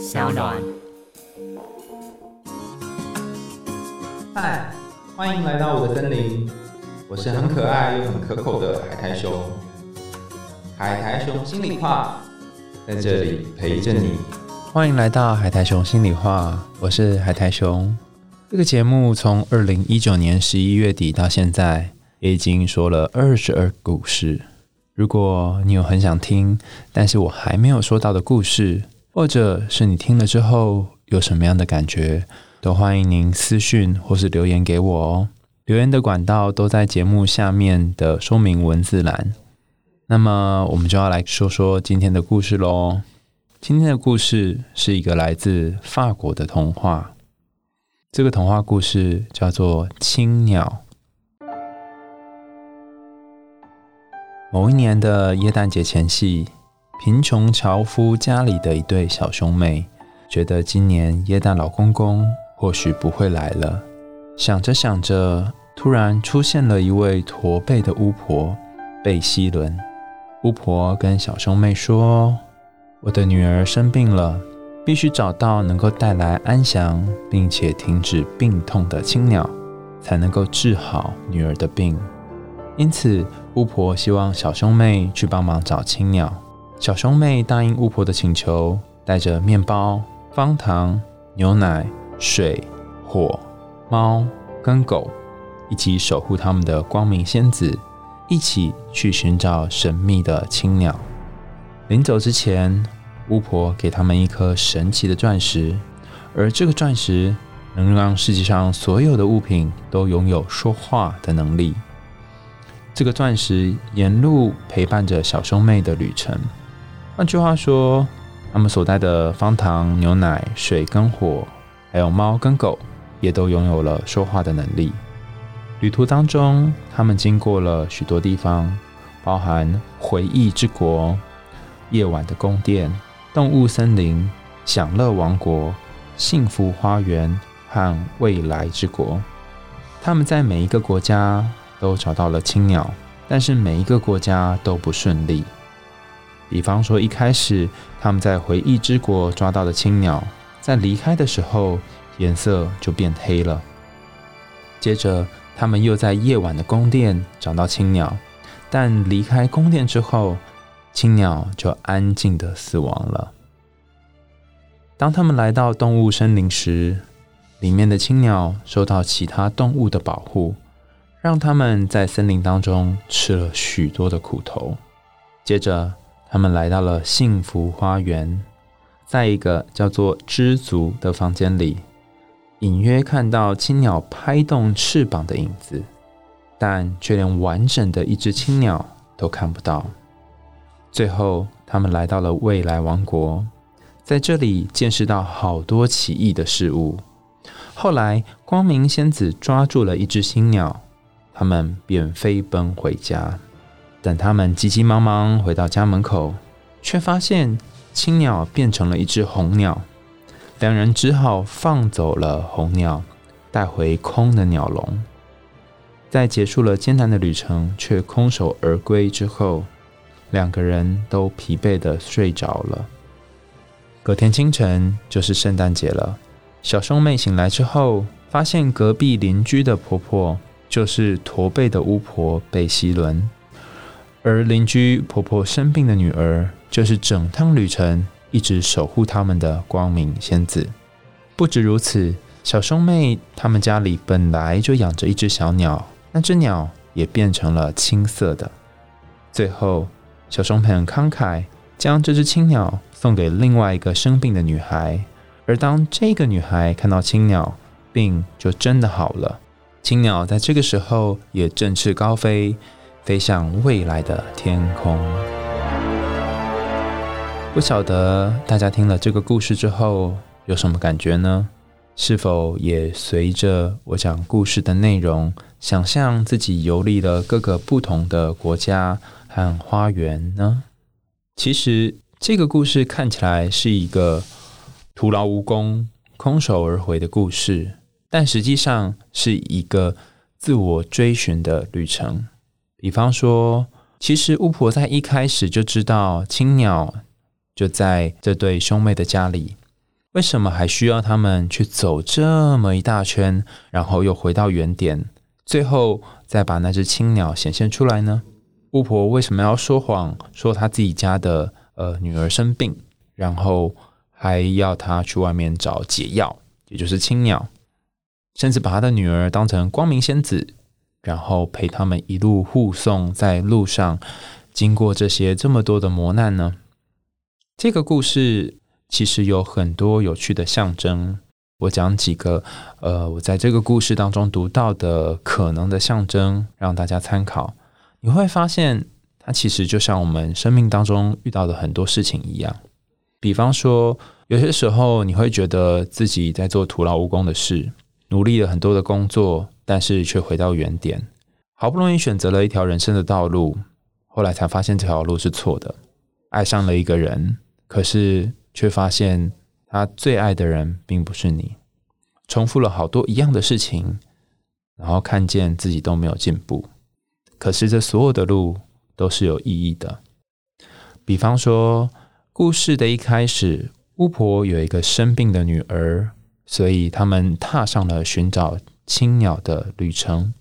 小暖。嗨，欢迎来到我的森林，我是很可爱又很可口的海苔熊。海苔熊心里话，在这里陪着你。欢迎来到海苔熊心里话，我是海苔熊。这个节目从二零一九年十一月底到现在，也已经说了二十二故事。如果你有很想听，但是我还没有说到的故事，或者是你听了之后有什么样的感觉，都欢迎您私讯或是留言给我哦。留言的管道都在节目下面的说明文字栏。那么，我们就要来说说今天的故事喽。今天的故事是一个来自法国的童话。这个童话故事叫做《青鸟》。某一年的耶诞节前夕，贫穷樵夫家里的一对小兄妹觉得今年耶诞老公公或许不会来了。想着想着，突然出现了一位驼背的巫婆贝西伦。巫婆跟小兄妹说：“我的女儿生病了。”必须找到能够带来安详并且停止病痛的青鸟，才能够治好女儿的病。因此，巫婆希望小兄妹去帮忙找青鸟。小兄妹答应巫婆的请求，带着面包、方糖、牛奶、水、火、猫跟狗，一起守护他们的光明仙子，一起去寻找神秘的青鸟。临走之前。巫婆给他们一颗神奇的钻石，而这个钻石能让世界上所有的物品都拥有说话的能力。这个钻石沿路陪伴着小兄妹的旅程。换句话说，他们所带的方糖、牛奶、水跟火，还有猫跟狗，也都拥有了说话的能力。旅途当中，他们经过了许多地方，包含回忆之国、夜晚的宫殿。动物森林、享乐王国、幸福花园和未来之国，他们在每一个国家都找到了青鸟，但是每一个国家都不顺利。比方说，一开始他们在回忆之国抓到的青鸟，在离开的时候颜色就变黑了。接着，他们又在夜晚的宫殿找到青鸟，但离开宫殿之后。青鸟就安静的死亡了。当他们来到动物森林时，里面的青鸟受到其他动物的保护，让他们在森林当中吃了许多的苦头。接着，他们来到了幸福花园，在一个叫做“知足”的房间里，隐约看到青鸟拍动翅膀的影子，但却连完整的一只青鸟都看不到。最后，他们来到了未来王国，在这里见识到好多奇异的事物。后来，光明仙子抓住了一只新鸟，他们便飞奔回家。等他们急急忙忙回到家门口，却发现青鸟变成了一只红鸟。两人只好放走了红鸟，带回空的鸟笼。在结束了艰难的旅程，却空手而归之后。两个人都疲惫的睡着了。隔天清晨就是圣诞节了。小兄妹醒来之后，发现隔壁邻居的婆婆就是驼背的巫婆贝西伦，而邻居婆婆生病的女儿就是整趟旅程一直守护他们的光明仙子。不止如此，小兄妹他们家里本来就养着一只小鸟，那只鸟也变成了青色的。最后。小熊很慷慨，将这只青鸟送给另外一个生病的女孩。而当这个女孩看到青鸟，病就真的好了。青鸟在这个时候也振翅高飞，飞向未来的天空。不晓得大家听了这个故事之后有什么感觉呢？是否也随着我讲故事的内容，想象自己游历了各个不同的国家？和花园呢？其实这个故事看起来是一个徒劳无功、空手而回的故事，但实际上是一个自我追寻的旅程。比方说，其实巫婆在一开始就知道青鸟就在这对兄妹的家里，为什么还需要他们去走这么一大圈，然后又回到原点，最后再把那只青鸟显现出来呢？巫婆为什么要说谎，说她自己家的呃女儿生病，然后还要她去外面找解药，也就是青鸟，甚至把她的女儿当成光明仙子，然后陪他们一路护送在路上，经过这些这么多的磨难呢？这个故事。其实有很多有趣的象征，我讲几个，呃，我在这个故事当中读到的可能的象征，让大家参考。你会发现，它其实就像我们生命当中遇到的很多事情一样。比方说，有些时候你会觉得自己在做徒劳无功的事，努力了很多的工作，但是却回到原点。好不容易选择了一条人生的道路，后来才发现这条路是错的。爱上了一个人，可是。却发现他最爱的人并不是你，重复了好多一样的事情，然后看见自己都没有进步。可是这所有的路都是有意义的。比方说，故事的一开始，巫婆有一个生病的女儿，所以他们踏上了寻找青鸟的旅程。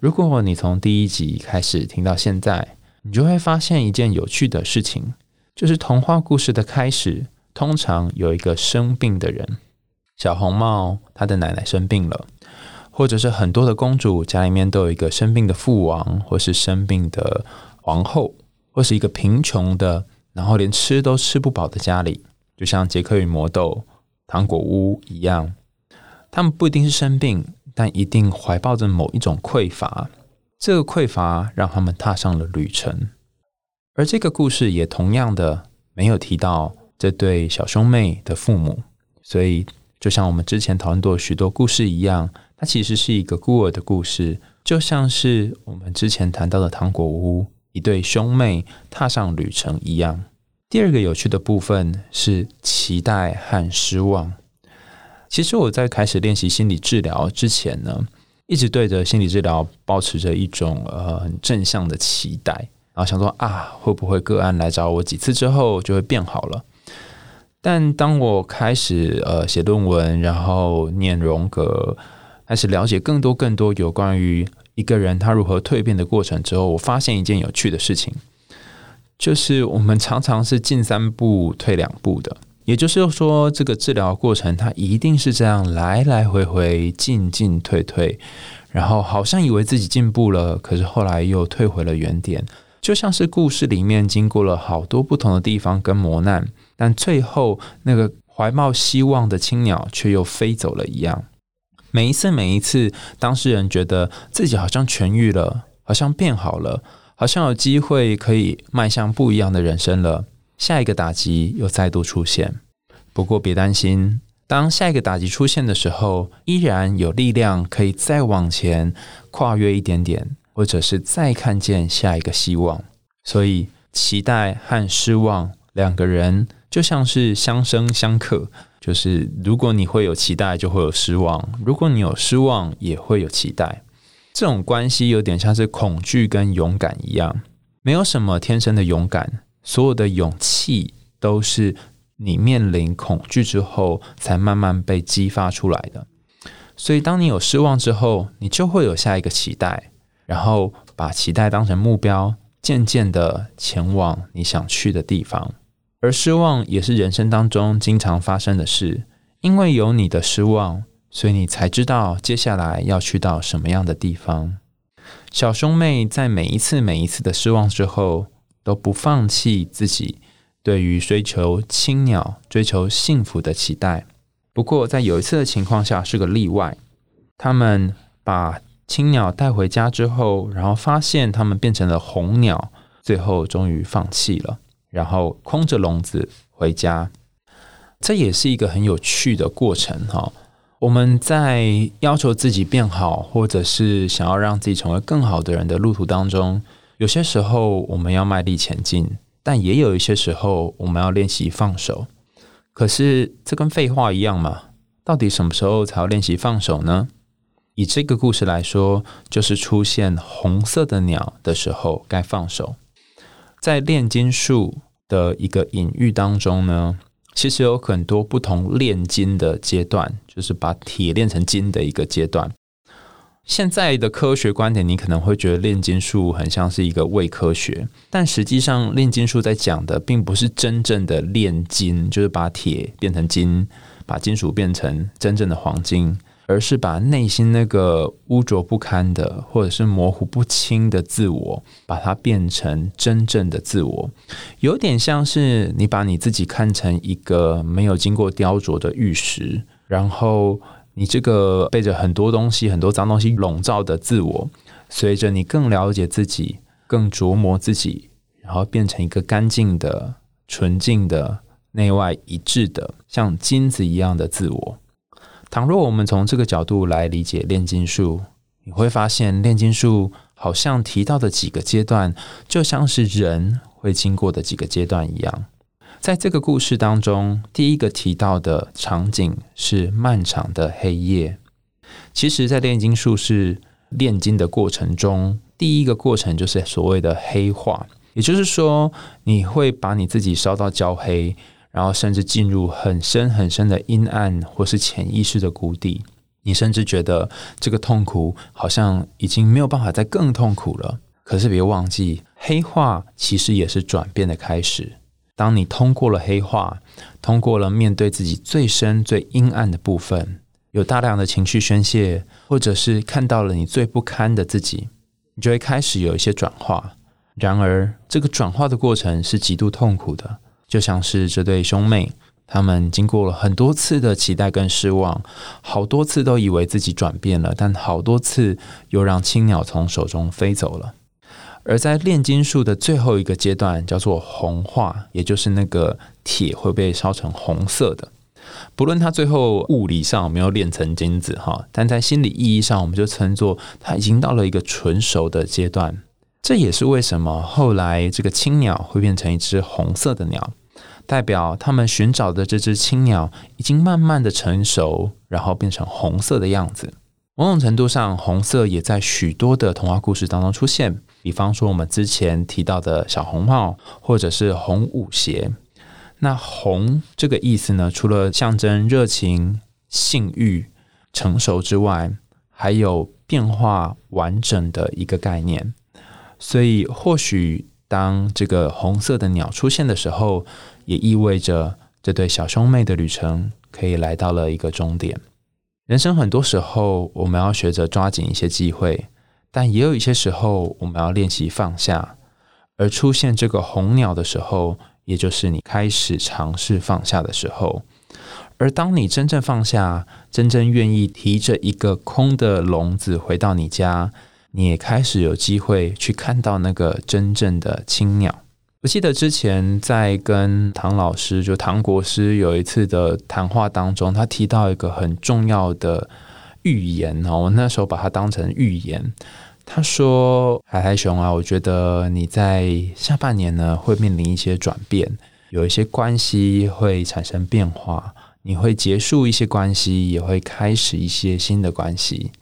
如果你从第一集开始听到现在，你就会发现一件有趣的事情。就是童话故事的开始，通常有一个生病的人，小红帽他的奶奶生病了，或者是很多的公主家里面都有一个生病的父王，或是生病的皇后，或是一个贫穷的，然后连吃都吃不饱的家里，就像杰克与魔豆、糖果屋一样，他们不一定是生病，但一定怀抱着某一种匮乏，这个匮乏让他们踏上了旅程。而这个故事也同样的没有提到这对小兄妹的父母，所以就像我们之前讨论过许多故事一样，它其实是一个孤儿的故事，就像是我们之前谈到的糖果屋一对兄妹踏上旅程一样。第二个有趣的部分是期待和失望。其实我在开始练习心理治疗之前呢，一直对着心理治疗保持着一种呃很正向的期待。然后想说啊，会不会个案来找我几次之后就会变好了？但当我开始呃写论文，然后念荣格，开始了解更多更多有关于一个人他如何蜕变的过程之后，我发现一件有趣的事情，就是我们常常是进三步退两步的，也就是说，这个治疗过程它一定是这样来来回回进进退退，然后好像以为自己进步了，可是后来又退回了原点。就像是故事里面经过了好多不同的地方跟磨难，但最后那个怀抱希望的青鸟却又飞走了一样。每一次，每一次，当事人觉得自己好像痊愈了，好像变好了，好像有机会可以迈向不一样的人生了，下一个打击又再度出现。不过别担心，当下一个打击出现的时候，依然有力量可以再往前跨越一点点。或者是再看见下一个希望，所以期待和失望两个人就像是相生相克，就是如果你会有期待，就会有失望；如果你有失望，也会有期待。这种关系有点像是恐惧跟勇敢一样，没有什么天生的勇敢，所有的勇气都是你面临恐惧之后才慢慢被激发出来的。所以，当你有失望之后，你就会有下一个期待。然后把期待当成目标，渐渐的前往你想去的地方。而失望也是人生当中经常发生的事，因为有你的失望，所以你才知道接下来要去到什么样的地方。小兄妹在每一次每一次的失望之后，都不放弃自己对于追求青鸟、追求幸福的期待。不过在有一次的情况下是个例外，他们把。青鸟带回家之后，然后发现它们变成了红鸟，最后终于放弃了，然后空着笼子回家。这也是一个很有趣的过程哈。我们在要求自己变好，或者是想要让自己成为更好的人的路途当中，有些时候我们要卖力前进，但也有一些时候我们要练习放手。可是这跟废话一样嘛？到底什么时候才要练习放手呢？以这个故事来说，就是出现红色的鸟的时候该放手。在炼金术的一个隐喻当中呢，其实有很多不同炼金的阶段，就是把铁炼成金的一个阶段。现在的科学观点，你可能会觉得炼金术很像是一个伪科学，但实际上炼金术在讲的并不是真正的炼金，就是把铁变成金，把金属变成真正的黄金。而是把内心那个污浊不堪的，或者是模糊不清的自我，把它变成真正的自我，有点像是你把你自己看成一个没有经过雕琢的玉石，然后你这个被着很多东西、很多脏东西笼罩的自我，随着你更了解自己、更琢磨自己，然后变成一个干净的、纯净的、内外一致的，像金子一样的自我。倘若我们从这个角度来理解炼金术，你会发现炼金术好像提到的几个阶段，就像是人会经过的几个阶段一样。在这个故事当中，第一个提到的场景是漫长的黑夜。其实，在炼金术士炼金的过程中，第一个过程就是所谓的黑化，也就是说，你会把你自己烧到焦黑。然后甚至进入很深很深的阴暗，或是潜意识的谷底。你甚至觉得这个痛苦好像已经没有办法再更痛苦了。可是别忘记，黑化其实也是转变的开始。当你通过了黑化，通过了面对自己最深最阴暗的部分，有大量的情绪宣泄，或者是看到了你最不堪的自己，你就会开始有一些转化。然而，这个转化的过程是极度痛苦的。就像是这对兄妹，他们经过了很多次的期待跟失望，好多次都以为自己转变了，但好多次又让青鸟从手中飞走了。而在炼金术的最后一个阶段，叫做红化，也就是那个铁会被烧成红色的。不论它最后物理上有没有炼成金子哈，但在心理意义上，我们就称作它已经到了一个纯熟的阶段。这也是为什么后来这个青鸟会变成一只红色的鸟。代表他们寻找的这只青鸟已经慢慢的成熟，然后变成红色的样子。某种程度上，红色也在许多的童话故事当中出现。比方说，我们之前提到的小红帽，或者是红舞鞋。那红这个意思呢，除了象征热情、性欲、成熟之外，还有变化完整的一个概念。所以，或许当这个红色的鸟出现的时候，也意味着这对小兄妹的旅程可以来到了一个终点。人生很多时候，我们要学着抓紧一些机会，但也有一些时候，我们要练习放下。而出现这个红鸟的时候，也就是你开始尝试放下的时候。而当你真正放下，真正愿意提着一个空的笼子回到你家，你也开始有机会去看到那个真正的青鸟。我记得之前在跟唐老师，就唐国师有一次的谈话当中，他提到一个很重要的预言哦，我那时候把它当成预言。他说：“海海熊啊，我觉得你在下半年呢会面临一些转变，有一些关系会产生变化，你会结束一些关系，也会开始一些新的关系。”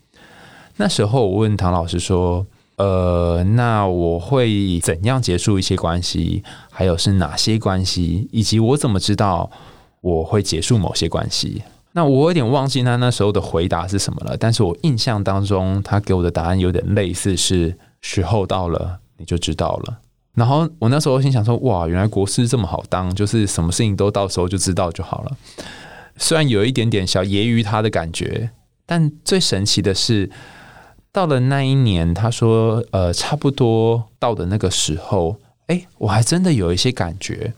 那时候我问唐老师说。呃，那我会怎样结束一些关系？还有是哪些关系？以及我怎么知道我会结束某些关系？那我有点忘记他那时候的回答是什么了。但是我印象当中，他给我的答案有点类似，是时候到了你就知道了。然后我那时候心想说：哇，原来国师这么好当，就是什么事情都到时候就知道就好了。虽然有一点点小揶揄他的感觉，但最神奇的是。到了那一年，他说：“呃，差不多到的那个时候，哎，我还真的有一些感觉。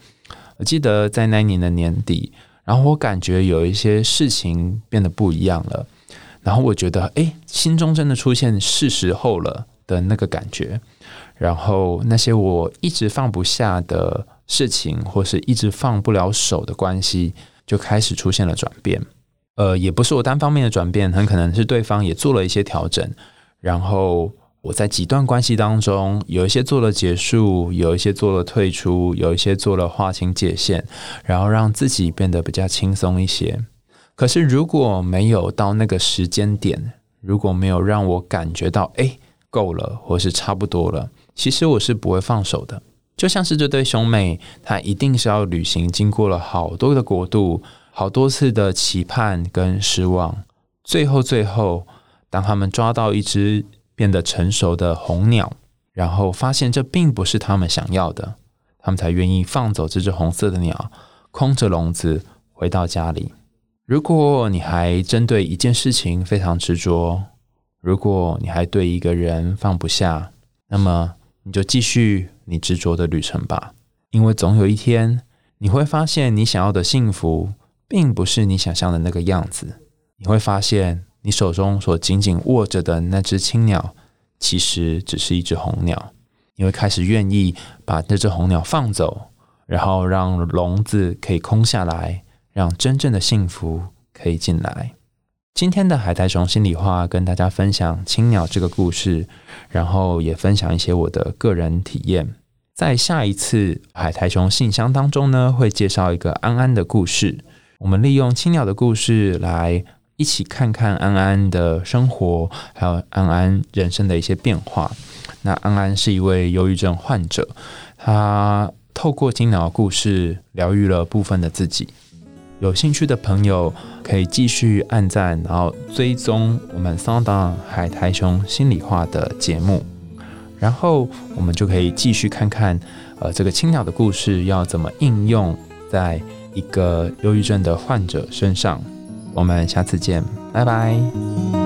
我记得在那一年的年底，然后我感觉有一些事情变得不一样了。然后我觉得，哎，心中真的出现是时候了的那个感觉。然后那些我一直放不下的事情，或是一直放不了手的关系，就开始出现了转变。呃，也不是我单方面的转变，很可能是对方也做了一些调整。”然后我在几段关系当中，有一些做了结束，有一些做了退出，有一些做了划清界限，然后让自己变得比较轻松一些。可是如果没有到那个时间点，如果没有让我感觉到哎够了，或是差不多了，其实我是不会放手的。就像是这对兄妹，他一定是要旅行，经过了好多的国度，好多次的期盼跟失望，最后最后，当他们抓到一只变得成熟的红鸟，然后发现这并不是他们想要的，他们才愿意放走这只红色的鸟，空着笼子回到家里。如果你还针对一件事情非常执着，如果你还对一个人放不下，那么你就继续。你执着的旅程吧，因为总有一天你会发现，你想要的幸福并不是你想象的那个样子。你会发现，你手中所紧紧握着的那只青鸟，其实只是一只红鸟。你会开始愿意把那只红鸟放走，然后让笼子可以空下来，让真正的幸福可以进来。今天的海苔熊心里话，跟大家分享青鸟这个故事，然后也分享一些我的个人体验。在下一次海苔熊信箱当中呢，会介绍一个安安的故事。我们利用青鸟的故事来一起看看安安的生活，还有安安人生的一些变化。那安安是一位忧郁症患者，他透过青鸟故事疗愈了部分的自己。有兴趣的朋友可以继续按赞，然后追踪我们桑当海苔熊心里话的节目。然后我们就可以继续看看，呃，这个青鸟的故事要怎么应用在一个忧郁症的患者身上。我们下次见，拜拜。